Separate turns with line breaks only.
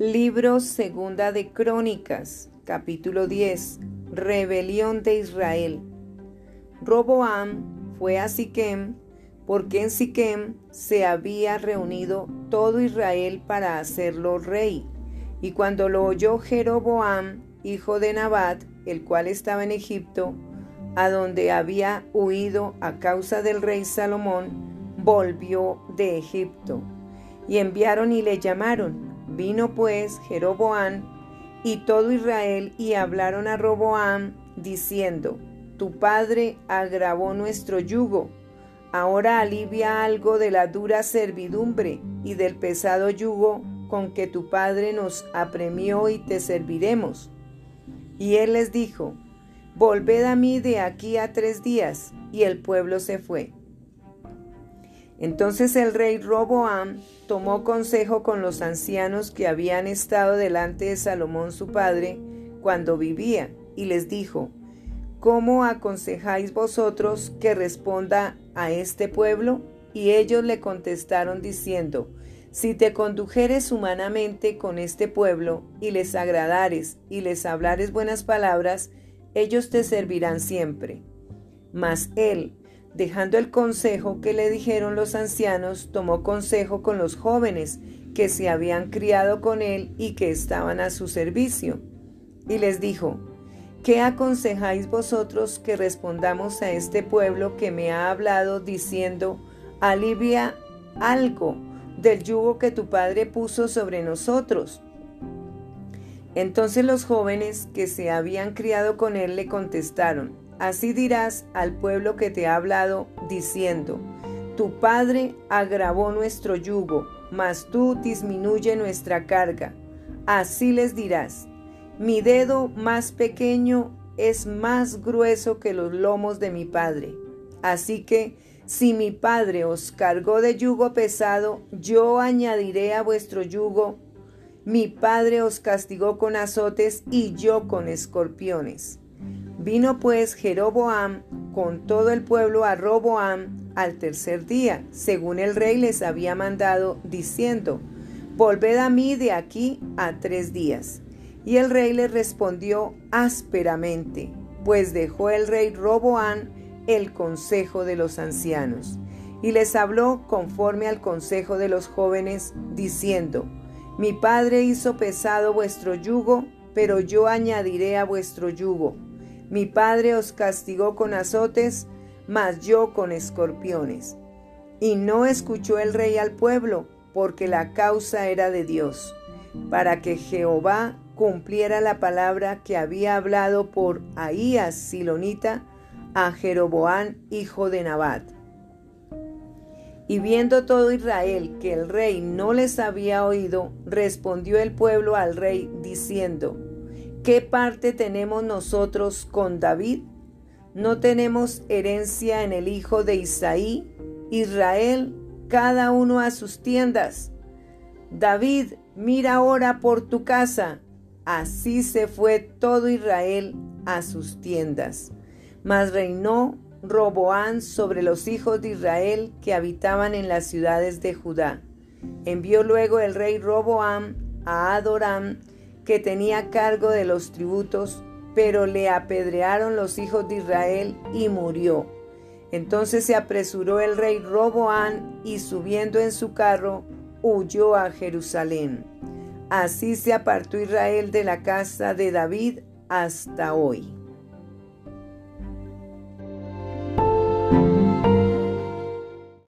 Libro Segunda de Crónicas, capítulo 10. Rebelión de Israel. Roboam fue a Siquem, porque en Siquem se había reunido todo Israel para hacerlo rey. Y cuando lo oyó Jeroboam, hijo de Nabat, el cual estaba en Egipto, a donde había huido a causa del rey Salomón, volvió de Egipto. Y enviaron y le llamaron Vino pues Jeroboam y todo Israel y hablaron a Roboam diciendo, Tu padre agravó nuestro yugo, ahora alivia algo de la dura servidumbre y del pesado yugo con que tu padre nos apremió y te serviremos. Y él les dijo, Volved a mí de aquí a tres días. Y el pueblo se fue. Entonces el rey Roboam tomó consejo con los ancianos que habían estado delante de Salomón su padre cuando vivía, y les dijo, ¿Cómo aconsejáis vosotros que responda a este pueblo? Y ellos le contestaron diciendo, Si te condujeres humanamente con este pueblo, y les agradares, y les hablares buenas palabras, ellos te servirán siempre. Mas él, Dejando el consejo que le dijeron los ancianos, tomó consejo con los jóvenes que se habían criado con él y que estaban a su servicio. Y les dijo, ¿qué aconsejáis vosotros que respondamos a este pueblo que me ha hablado diciendo, alivia algo del yugo que tu padre puso sobre nosotros? Entonces los jóvenes que se habían criado con él le contestaron, Así dirás al pueblo que te ha hablado, diciendo, Tu Padre agravó nuestro yugo, mas tú disminuye nuestra carga. Así les dirás, mi dedo más pequeño es más grueso que los lomos de mi Padre. Así que, si mi Padre os cargó de yugo pesado, yo añadiré a vuestro yugo. Mi Padre os castigó con azotes y yo con escorpiones. Vino pues Jeroboam con todo el pueblo a Roboam al tercer día, según el rey les había mandado, diciendo, Volved a mí de aquí a tres días. Y el rey le respondió ásperamente, pues dejó el rey Roboam el consejo de los ancianos, y les habló conforme al consejo de los jóvenes, diciendo, Mi padre hizo pesado vuestro yugo, pero yo añadiré a vuestro yugo mi padre os castigó con azotes, mas yo con escorpiones. Y no escuchó el rey al pueblo, porque la causa era de Dios, para que Jehová cumpliera la palabra que había hablado por Ahías Silonita a Jeroboán, hijo de Nabat. Y viendo todo Israel que el rey no les había oído, respondió el pueblo al rey diciendo, ¿Qué parte tenemos nosotros con David? ¿No tenemos herencia en el hijo de Isaí? Israel, cada uno a sus tiendas. David, mira ahora por tu casa. Así se fue todo Israel a sus tiendas. Mas reinó Roboán sobre los hijos de Israel que habitaban en las ciudades de Judá. Envió luego el rey Roboam a Adoram, que tenía cargo de los tributos, pero le apedrearon los hijos de Israel y murió. Entonces se apresuró el rey Roboán y subiendo en su carro huyó a Jerusalén. Así se apartó Israel de la casa de David hasta hoy.